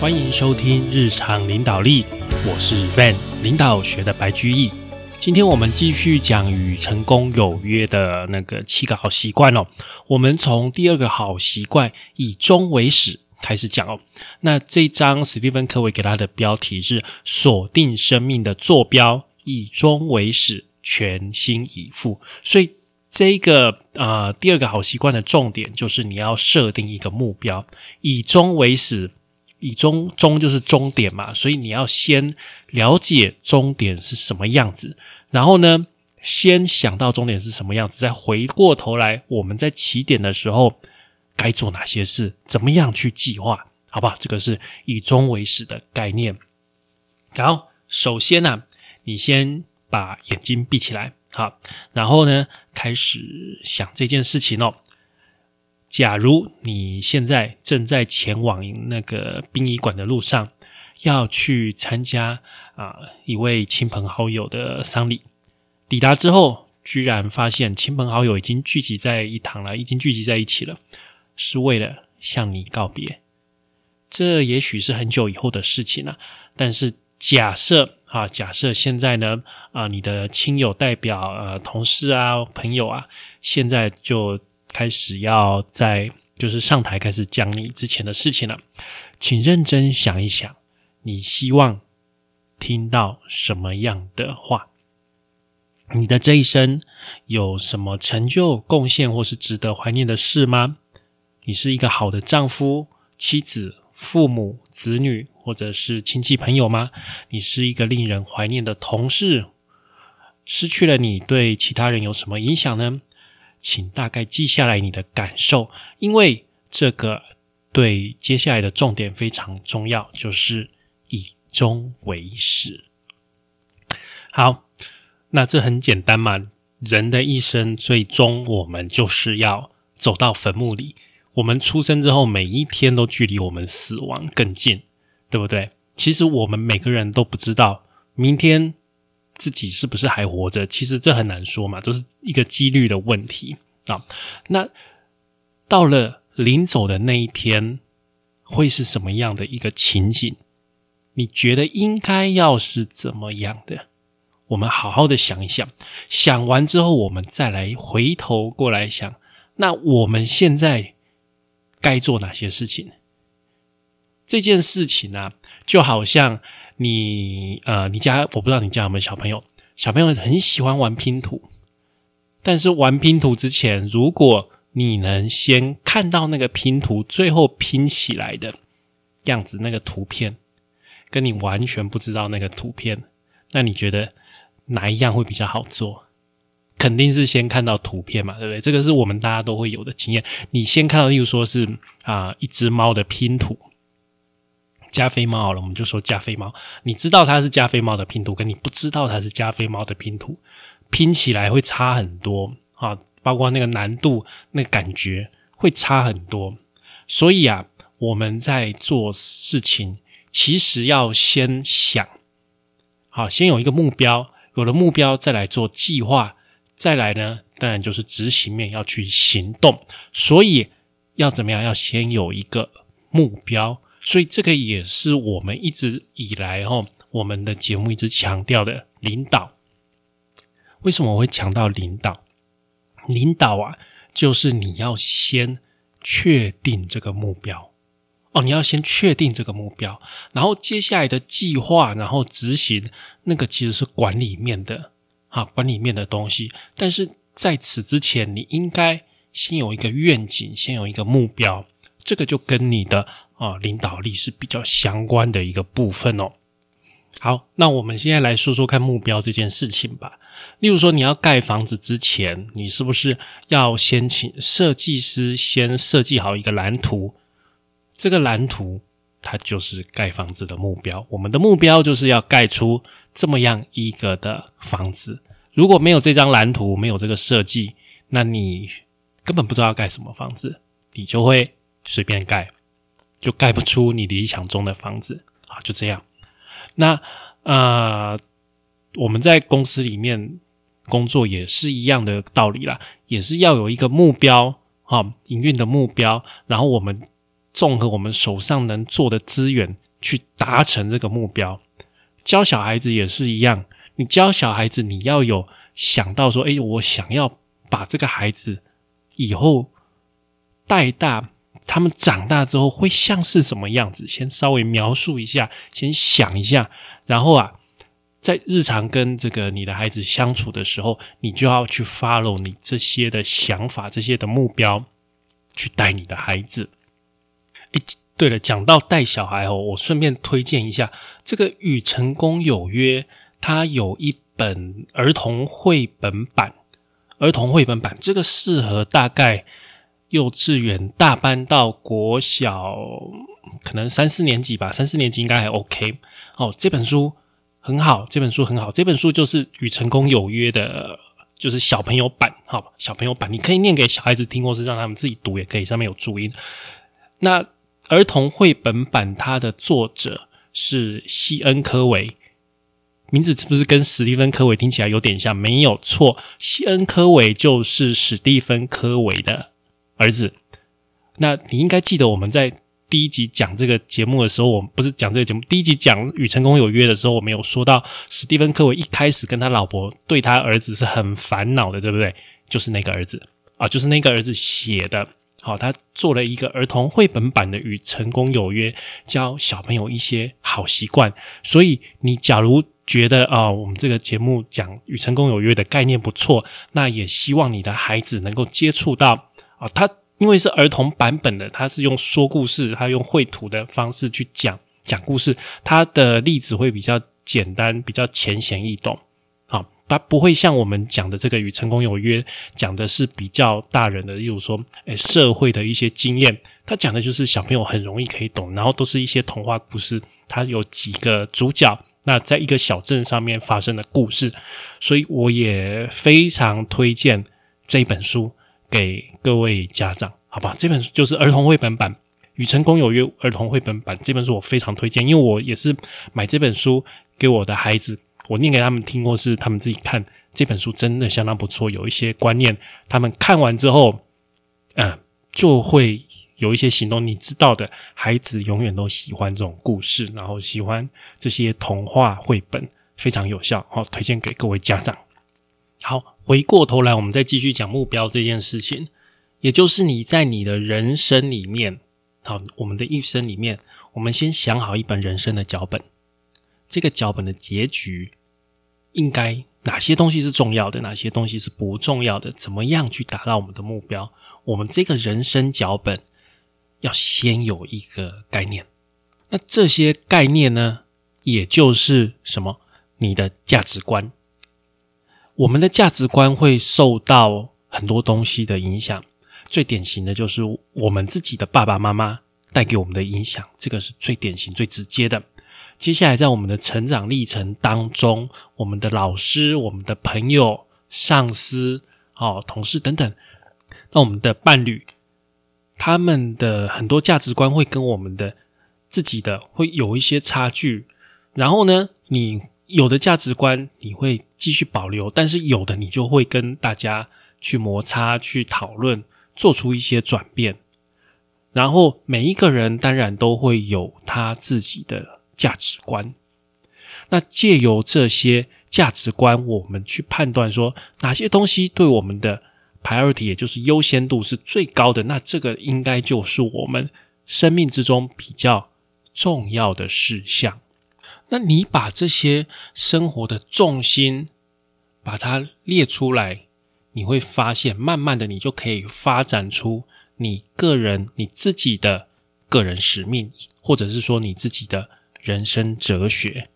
欢迎收听日常领导力，我是 Van 领导学的白居易。今天我们继续讲与成功有约的那个七个好习惯哦。我们从第二个好习惯以终为始开始讲哦。那这章史蒂芬科维给他的标题是锁定生命的坐标，以终为始，全心以赴。所以这个啊第二个好习惯的重点就是你要设定一个目标，以终为始。以终终就是终点嘛，所以你要先了解终点是什么样子，然后呢，先想到终点是什么样子，再回过头来，我们在起点的时候该做哪些事，怎么样去计划，好不好？这个是以终为始的概念。然后，首先呢，你先把眼睛闭起来，好，然后呢，开始想这件事情哦。假如你现在正在前往那个殡仪馆的路上，要去参加啊一位亲朋好友的丧礼，抵达之后，居然发现亲朋好友已经聚集在一堂了，已经聚集在一起了，是为了向你告别。这也许是很久以后的事情了，但是假设啊，假设现在呢啊，你的亲友代表呃同事啊朋友啊，现在就。开始要在就是上台开始讲你之前的事情了，请认真想一想，你希望听到什么样的话？你的这一生有什么成就、贡献或是值得怀念的事吗？你是一个好的丈夫、妻子、父母、子女，或者是亲戚朋友吗？你是一个令人怀念的同事？失去了你对其他人有什么影响呢？请大概记下来你的感受，因为这个对接下来的重点非常重要，就是以终为始。好，那这很简单嘛，人的一生最终我们就是要走到坟墓里。我们出生之后，每一天都距离我们死亡更近，对不对？其实我们每个人都不知道明天。自己是不是还活着？其实这很难说嘛，都是一个几率的问题啊。那到了临走的那一天，会是什么样的一个情景？你觉得应该要是怎么样的？我们好好的想一想，想完之后，我们再来回头过来想，那我们现在该做哪些事情？这件事情呢，就好像。你呃，你家我不知道你家有没有小朋友，小朋友很喜欢玩拼图，但是玩拼图之前，如果你能先看到那个拼图最后拼起来的样子，那个图片，跟你完全不知道那个图片，那你觉得哪一样会比较好做？肯定是先看到图片嘛，对不对？这个是我们大家都会有的经验。你先看到，例如说是啊，一只猫的拼图。加菲猫好了，我们就说加菲猫。你知道它是加菲猫的拼图，跟你不知道它是加菲猫的拼图，拼起来会差很多啊，包括那个难度、那感觉会差很多。所以啊，我们在做事情，其实要先想，好，先有一个目标，有了目标再来做计划，再来呢，当然就是执行面要去行动。所以要怎么样？要先有一个目标。所以这个也是我们一直以来哈，我们的节目一直强调的领导。为什么我会强调领导？领导啊，就是你要先确定这个目标哦，你要先确定这个目标，然后接下来的计划，然后执行，那个其实是管理面的啊，管理面的东西。但是在此之前，你应该先有一个愿景，先有一个目标，这个就跟你的。啊，领导力是比较相关的一个部分哦。好，那我们现在来说说看目标这件事情吧。例如说，你要盖房子之前，你是不是要先请设计师先设计好一个蓝图？这个蓝图它就是盖房子的目标。我们的目标就是要盖出这么样一个的房子。如果没有这张蓝图，没有这个设计，那你根本不知道要盖什么房子，你就会随便盖。就盖不出你理想中的房子啊！就这样。那啊，我们在公司里面工作也是一样的道理啦，也是要有一个目标啊，营运的目标。然后我们综合我们手上能做的资源，去达成这个目标。教小孩子也是一样，你教小孩子，你要有想到说，哎，我想要把这个孩子以后带大，他们长大之后会像是什么样子？先稍微描述一下，先想一下，然后啊。在日常跟这个你的孩子相处的时候，你就要去 follow 你这些的想法、这些的目标，去带你的孩子。诶，对了，讲到带小孩哦，我顺便推荐一下这个《与成功有约》，它有一本儿童绘本版，儿童绘本版这个适合大概幼稚园大班到国小，可能三四年级吧，三四年级应该还 OK。哦，这本书。很好，这本书很好。这本书就是《与成功有约》的，就是小朋友版，好，小朋友版，你可以念给小孩子听，或是让他们自己读也可以。上面有注音。那儿童绘本版，它的作者是西恩·科维，名字是不是跟史蒂芬·科维听起来有点像？没有错，西恩·科维就是史蒂芬·科维的儿子。那你应该记得我们在。第一集讲这个节目的时候，我们不是讲这个节目。第一集讲《与成功有约》的时候，我们有说到史蒂芬·科维一开始跟他老婆对他儿子是很烦恼的，对不对？就是那个儿子啊，就是那个儿子写的。好，他做了一个儿童绘本版的《与成功有约》，教小朋友一些好习惯。所以，你假如觉得啊，我们这个节目讲《与成功有约》的概念不错，那也希望你的孩子能够接触到啊，他。因为是儿童版本的，他是用说故事，他用绘图的方式去讲讲故事，他的例子会比较简单，比较浅显易懂。啊，他不会像我们讲的这个与成功有约，讲的是比较大人的，例如说，诶，社会的一些经验。他讲的就是小朋友很容易可以懂，然后都是一些童话故事。他有几个主角，那在一个小镇上面发生的故事，所以我也非常推荐这本书。给各位家长，好吧，这本书就是儿童绘本版《与成功有约》儿童绘本版。这本书我非常推荐，因为我也是买这本书给我的孩子，我念给他们听，或是他们自己看。这本书真的相当不错，有一些观念，他们看完之后，嗯，就会有一些行动。你知道的，孩子永远都喜欢这种故事，然后喜欢这些童话绘本，非常有效。好，推荐给各位家长。好。回过头来，我们再继续讲目标这件事情，也就是你在你的人生里面，好，我们的一生里面，我们先想好一本人生的脚本。这个脚本的结局应该哪些东西是重要的，哪些东西是不重要的？怎么样去达到我们的目标？我们这个人生脚本要先有一个概念。那这些概念呢，也就是什么？你的价值观。我们的价值观会受到很多东西的影响，最典型的就是我们自己的爸爸妈妈带给我们的影响，这个是最典型、最直接的。接下来，在我们的成长历程当中，我们的老师、我们的朋友、上司、哦同事等等，那我们的伴侣，他们的很多价值观会跟我们的自己的会有一些差距。然后呢，你。有的价值观你会继续保留，但是有的你就会跟大家去摩擦、去讨论，做出一些转变。然后每一个人当然都会有他自己的价值观。那借由这些价值观，我们去判断说哪些东西对我们的 priority，也就是优先度是最高的。那这个应该就是我们生命之中比较重要的事项。那你把这些生活的重心把它列出来，你会发现，慢慢的你就可以发展出你个人你自己的个人使命，或者是说你自己的人生哲学。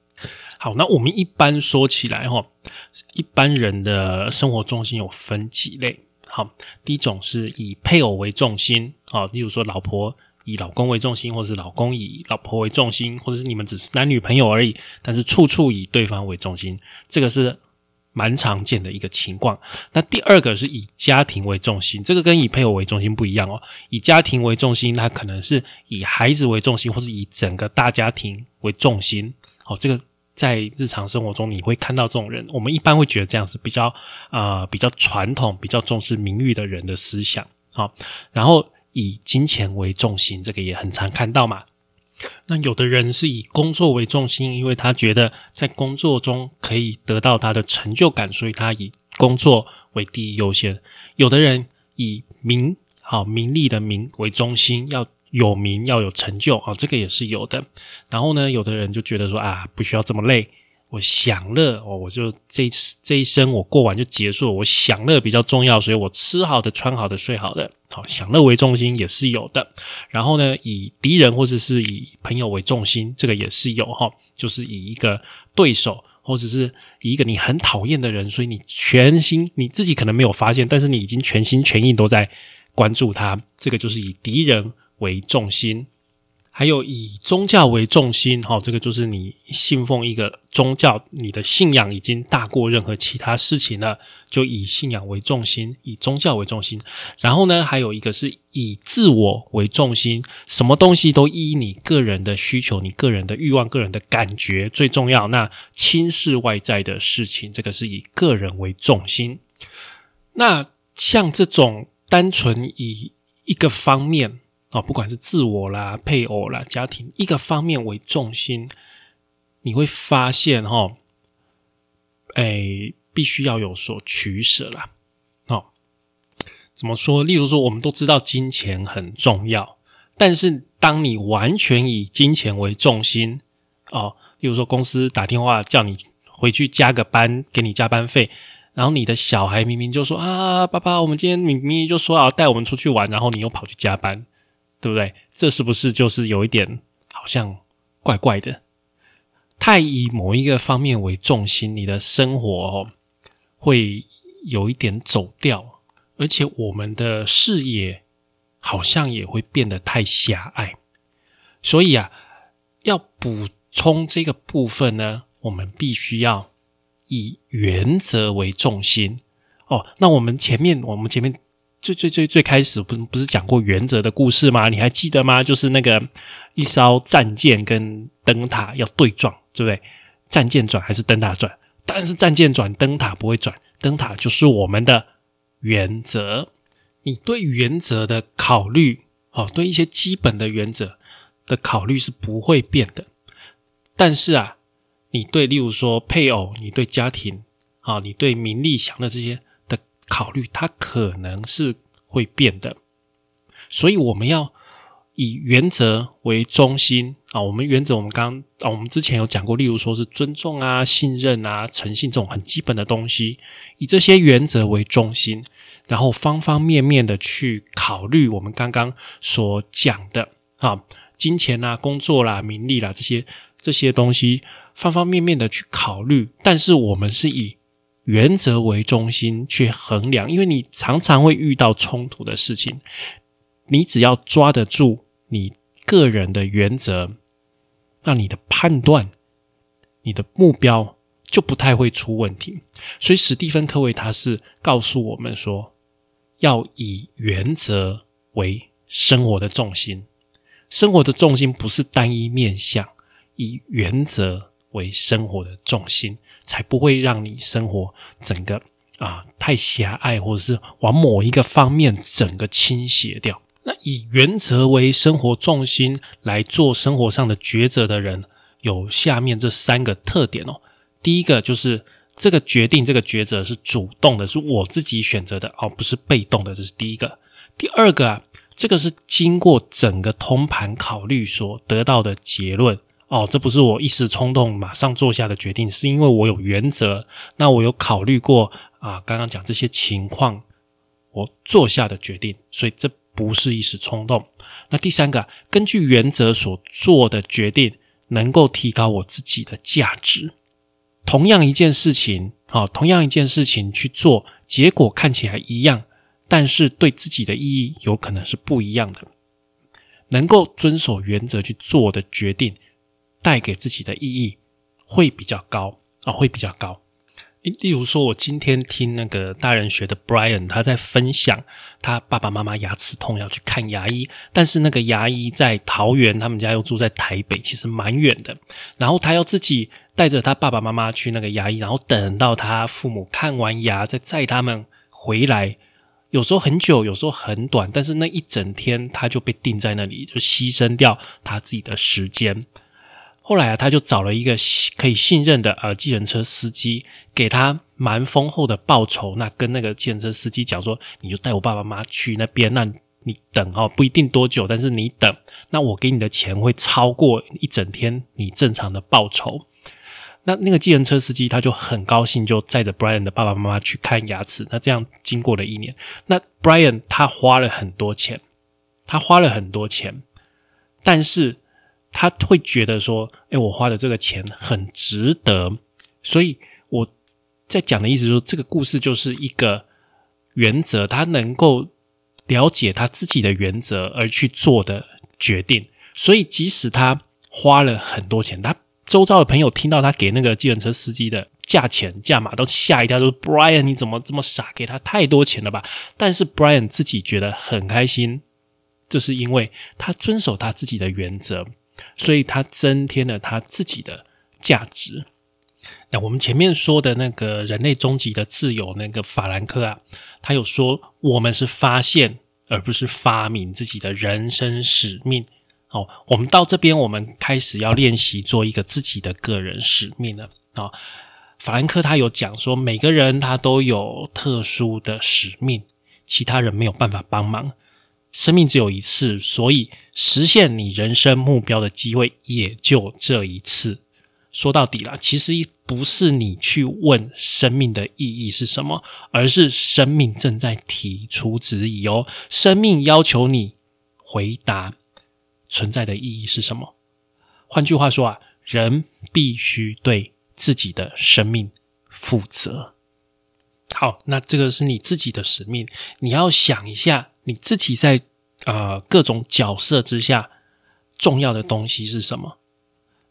好，那我们一般说起来哈，一般人的生活重心有分几类。好，第一种是以配偶为重心，啊，例如说老婆。以老公为重心，或者是老公以老婆为重心，或者是你们只是男女朋友而已，但是处处以对方为重心，这个是蛮常见的一个情况。那第二个是以家庭为重心，这个跟以配偶为重心不一样哦。以家庭为重心，它可能是以孩子为重心，或是以整个大家庭为重心。好，这个在日常生活中你会看到这种人，我们一般会觉得这样是比较啊比较传统、比较重视名誉的人的思想。好，然后。以金钱为重心，这个也很常看到嘛。那有的人是以工作为重心，因为他觉得在工作中可以得到他的成就感，所以他以工作为第一优先。有的人以名好名利的名为中心，要有名要有成就啊，这个也是有的。然后呢，有的人就觉得说啊，不需要这么累。我享乐哦，我就这这一生我过完就结束了。我享乐比较重要，所以我吃好的、穿好的、睡好的，好享乐为中心也是有的。然后呢，以敌人或者是以朋友为重心，这个也是有哈，就是以一个对手或者是以一个你很讨厌的人，所以你全心你自己可能没有发现，但是你已经全心全意都在关注他。这个就是以敌人为重心。还有以宗教为重心，哈，这个就是你信奉一个宗教，你的信仰已经大过任何其他事情了，就以信仰为重心，以宗教为重心。然后呢，还有一个是以自我为重心，什么东西都依你个人的需求、你个人的欲望、个人的感觉最重要。那轻视外在的事情，这个是以个人为重心。那像这种单纯以一个方面。啊，不管是自我啦、配偶啦、家庭，一个方面为重心，你会发现哈，哎，必须要有所取舍啦。哦，怎么说？例如说，我们都知道金钱很重要，但是当你完全以金钱为重心，哦，例如说公司打电话叫你回去加个班，给你加班费，然后你的小孩明明就说啊，爸爸，我们今天明明就说要带我们出去玩，然后你又跑去加班。对不对？这是不是就是有一点好像怪怪的？太以某一个方面为重心，你的生活哦会有一点走掉，而且我们的视野好像也会变得太狭隘。所以啊，要补充这个部分呢，我们必须要以原则为重心哦。那我们前面，我们前面。最最最最开始不不是讲过原则的故事吗？你还记得吗？就是那个一艘战舰跟灯塔要对撞，对不对？战舰转还是灯塔转？但是战舰转，灯塔不会转，灯塔就是我们的原则。你对原则的考虑，哦，对一些基本的原则的考虑是不会变的。但是啊，你对例如说配偶，你对家庭，啊，你对名利享乐这些。考虑它可能是会变的，所以我们要以原则为中心啊。我们原则，我们刚啊，我们之前有讲过，例如说是尊重啊、信任啊、诚信这种很基本的东西，以这些原则为中心，然后方方面面的去考虑我们刚刚所讲的啊，金钱啊、工作啦、名利啦这些这些东西，方方面面的去考虑。但是我们是以原则为中心去衡量，因为你常常会遇到冲突的事情，你只要抓得住你个人的原则，那你的判断、你的目标就不太会出问题。所以史蒂芬·科维他是告诉我们说，要以原则为生活的重心，生活的重心不是单一面向，以原则为生活的重心。才不会让你生活整个啊太狭隘，或者是往某一个方面整个倾斜掉。那以原则为生活重心来做生活上的抉择的人，有下面这三个特点哦。第一个就是这个决定，这个抉择是主动的，是我自己选择的哦，不是被动的。这是第一个。第二个啊，这个是经过整个通盘考虑所得到的结论。哦，这不是我一时冲动马上做下的决定，是因为我有原则。那我有考虑过啊，刚刚讲这些情况，我做下的决定，所以这不是一时冲动。那第三个，根据原则所做的决定，能够提高我自己的价值。同样一件事情，啊，同样一件事情去做，结果看起来一样，但是对自己的意义有可能是不一样的。能够遵守原则去做的决定。带给自己的意义会比较高啊，会比较高。例如说，我今天听那个大人学的 Brian，他在分享他爸爸妈妈牙齿痛要去看牙医，但是那个牙医在桃园，他们家又住在台北，其实蛮远的。然后他要自己带着他爸爸妈妈去那个牙医，然后等到他父母看完牙，再载他们回来。有时候很久，有时候很短，但是那一整天他就被定在那里，就牺牲掉他自己的时间。后来啊，他就找了一个可以信任的呃，计程车司机，给他蛮丰厚的报酬。那跟那个计程车司机讲说，你就带我爸爸妈妈去那边，那你等哦，不一定多久，但是你等，那我给你的钱会超过一整天你正常的报酬。那那个计程车司机他就很高兴，就载着 Brian 的爸爸妈妈去看牙齿。那这样经过了一年，那 Brian 他花了很多钱，他花了很多钱，但是。他会觉得说：“哎，我花的这个钱很值得。”所以我在讲的意思是说，这个故事就是一个原则，他能够了解他自己的原则而去做的决定。所以，即使他花了很多钱，他周遭的朋友听到他给那个计程车司机的价钱价码都吓一跳，说：“Brian，你怎么这么傻？给他太多钱了吧？”但是 Brian 自己觉得很开心，就是因为他遵守他自己的原则。所以，他增添了他自己的价值。那我们前面说的那个人类终极的自由，那个法兰克啊，他有说，我们是发现而不是发明自己的人生使命。哦，我们到这边，我们开始要练习做一个自己的个人使命了。啊，法兰克他有讲说，每个人他都有特殊的使命，其他人没有办法帮忙。生命只有一次，所以实现你人生目标的机会也就这一次。说到底了，其实不是你去问生命的意义是什么，而是生命正在提出质疑哦。生命要求你回答存在的意义是什么。换句话说啊，人必须对自己的生命负责。好，那这个是你自己的使命，你要想一下。你自己在呃各种角色之下重要的东西是什么？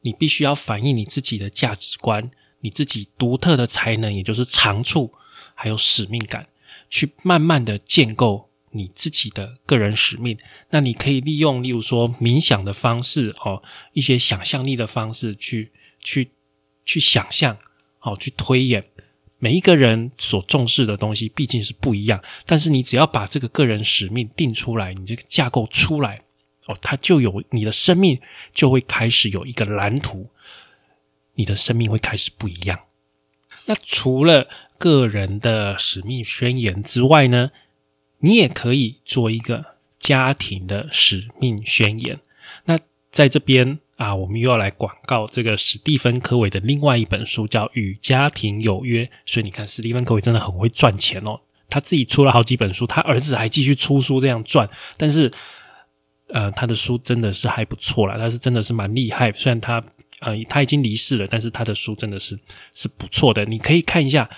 你必须要反映你自己的价值观，你自己独特的才能，也就是长处，还有使命感，去慢慢的建构你自己的个人使命。那你可以利用，例如说冥想的方式哦，一些想象力的方式去去去想象，好去推演。每一个人所重视的东西毕竟是不一样，但是你只要把这个个人使命定出来，你这个架构出来，哦，它就有你的生命就会开始有一个蓝图，你的生命会开始不一样。那除了个人的使命宣言之外呢，你也可以做一个家庭的使命宣言。那在这边。啊，我们又要来广告这个史蒂芬·科维的另外一本书，叫《与家庭有约》。所以你看，史蒂芬·科维真的很会赚钱哦。他自己出了好几本书，他儿子还继续出书这样赚。但是，呃，他的书真的是还不错啦，他是真的是蛮厉害。虽然他呃他已经离世了，但是他的书真的是是不错的。你可以看一下《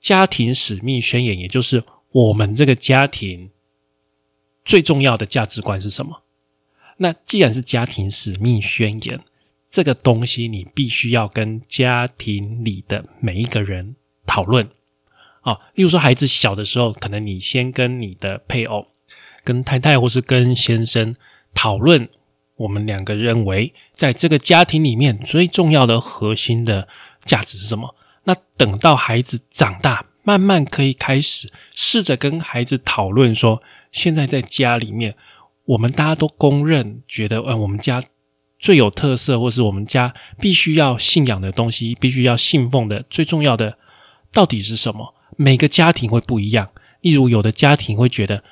家庭使命宣言》，也就是我们这个家庭最重要的价值观是什么。那既然是家庭使命宣言，这个东西你必须要跟家庭里的每一个人讨论啊。例如说，孩子小的时候，可能你先跟你的配偶、跟太太或是跟先生讨论，我们两个认为在这个家庭里面最重要的核心的价值是什么。那等到孩子长大，慢慢可以开始试着跟孩子讨论说，现在在家里面。我们大家都公认，觉得，呃，我们家最有特色，或是我们家必须要信仰的东西，必须要信奉的最重要的，到底是什么？每个家庭会不一样。例如，有的家庭会觉得，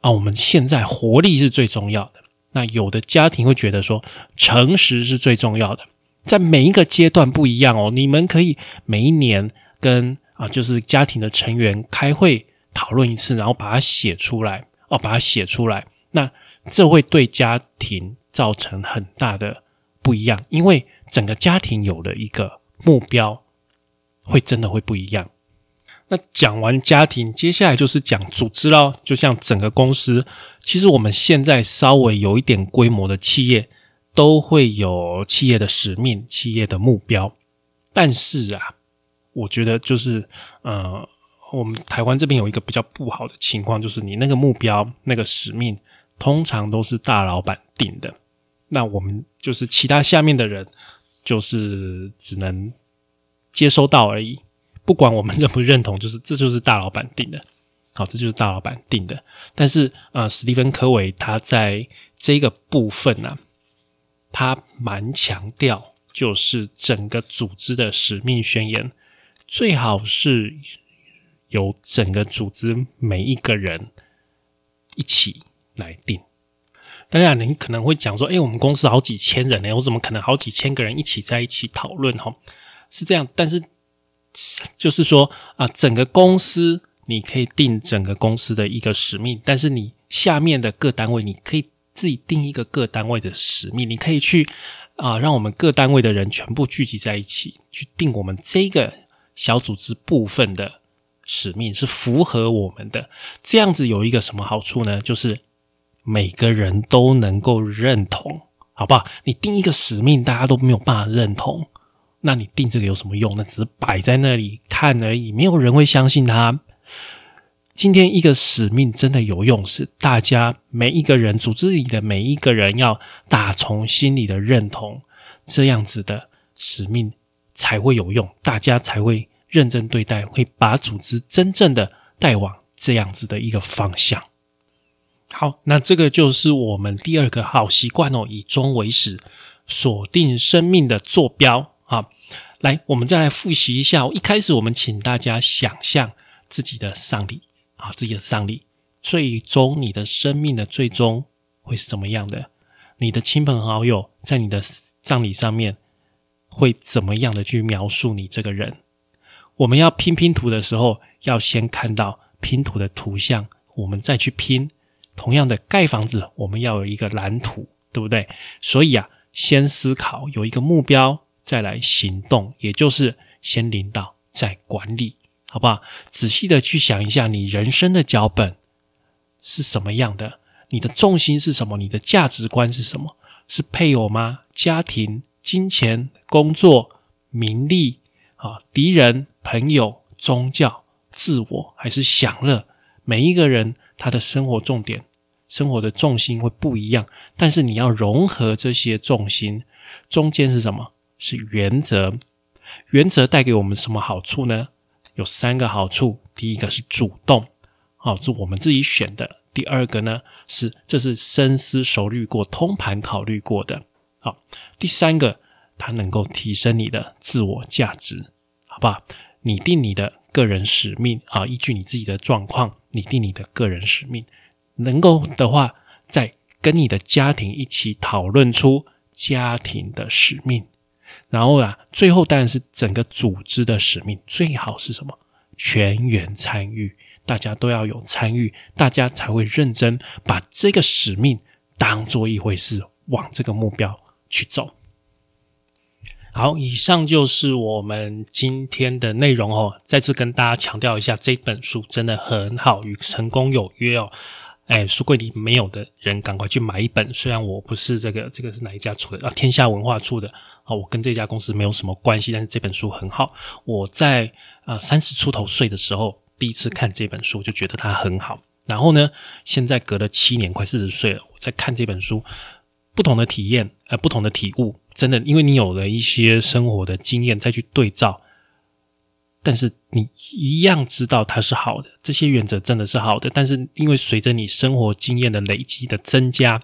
啊，我们现在活力是最重要的；那有的家庭会觉得说，诚实是最重要的。在每一个阶段不一样哦。你们可以每一年跟啊，就是家庭的成员开会讨论一次，然后把它写出来，哦，把它写出来。那这会对家庭造成很大的不一样，因为整个家庭有了一个目标，会真的会不一样。那讲完家庭，接下来就是讲组织喽。就像整个公司，其实我们现在稍微有一点规模的企业，都会有企业的使命、企业的目标。但是啊，我觉得就是呃，我们台湾这边有一个比较不好的情况，就是你那个目标、那个使命。通常都是大老板定的，那我们就是其他下面的人，就是只能接收到而已，不管我们认不认同，就是这就是大老板定的。好，这就是大老板定的。但是啊，史蒂芬科维他在这个部分呢，他蛮强调，就是整个组织的使命宣言最好是由整个组织每一个人一起来定。当然，你可能会讲说：“哎，我们公司好几千人呢，我怎么可能好几千个人一起在一起讨论？”哈，是这样。但是就是说啊，整个公司你可以定整个公司的一个使命，但是你下面的各单位你可以自己定一个各单位的使命。你可以去啊，让我们各单位的人全部聚集在一起，去定我们这个小组织部分的使命是符合我们的。这样子有一个什么好处呢？就是每个人都能够认同，好不好？你定一个使命，大家都没有办法认同，那你定这个有什么用？那只是摆在那里看而已，没有人会相信他。今天一个使命真的有用，是大家每一个人组织里的每一个人要打从心里的认同，这样子的使命才会有用，大家才会认真对待，会把组织真正的带往这样子的一个方向。好，那这个就是我们第二个好习惯哦，以终为始，锁定生命的坐标啊。来，我们再来复习一下。一开始我们请大家想象自己的丧礼啊，自己的丧礼，最终你的生命的最终会是怎么样的？你的亲朋好友在你的葬礼上面会怎么样的去描述你这个人？我们要拼拼图的时候，要先看到拼图的图像，我们再去拼。同样的，盖房子我们要有一个蓝图，对不对？所以啊，先思考，有一个目标，再来行动，也就是先领导再管理，好不好？仔细的去想一下，你人生的脚本是什么样的？你的重心是什么？你的价值观是什么？是配偶吗？家庭、金钱、工作、名利啊？敌人、朋友、宗教、自我，还是享乐？每一个人他的生活重点。生活的重心会不一样，但是你要融合这些重心，中间是什么？是原则。原则带给我们什么好处呢？有三个好处。第一个是主动，好，是我们自己选的。第二个呢，是这是深思熟虑过、通盘考虑过的。好，第三个，它能够提升你的自我价值，好不好？拟定你的个人使命啊，依据你自己的状况，拟定你的个人使命。能够的话，再跟你的家庭一起讨论出家庭的使命，然后啊，最后当然是整个组织的使命，最好是什么？全员参与，大家都要有参与，大家才会认真把这个使命当做一回事，往这个目标去走。好，以上就是我们今天的内容哦。再次跟大家强调一下，这本书真的很好，与成功有约哦。哎，书柜里没有的人，赶快去买一本。虽然我不是这个，这个是哪一家出的啊？天下文化出的啊。我跟这家公司没有什么关系，但是这本书很好。我在啊三十出头岁的时候，第一次看这本书，就觉得它很好。然后呢，现在隔了七年，快四十岁了，我在看这本书，不同的体验，呃，不同的体悟，真的，因为你有了一些生活的经验，再去对照。但是你一样知道它是好的，这些原则真的是好的。但是因为随着你生活经验的累积的增加，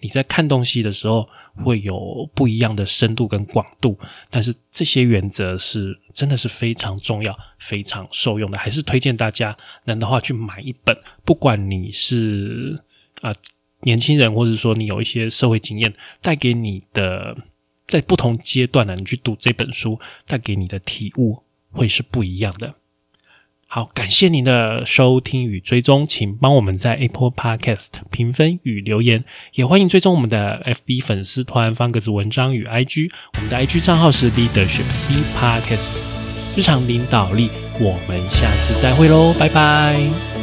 你在看东西的时候会有不一样的深度跟广度。但是这些原则是真的是非常重要、非常受用的，还是推荐大家能的话去买一本。不管你是啊年轻人，或者说你有一些社会经验，带给你的在不同阶段呢，你去读这本书，带给你的体悟。会是不一样的。好，感谢您的收听与追踪，请帮我们在 Apple Podcast 评分与留言，也欢迎追踪我们的 FB 粉丝团方格子文章与 IG，我们的 IG 账号是 Leadership C Podcast，日常领导力。我们下次再会喽，拜拜。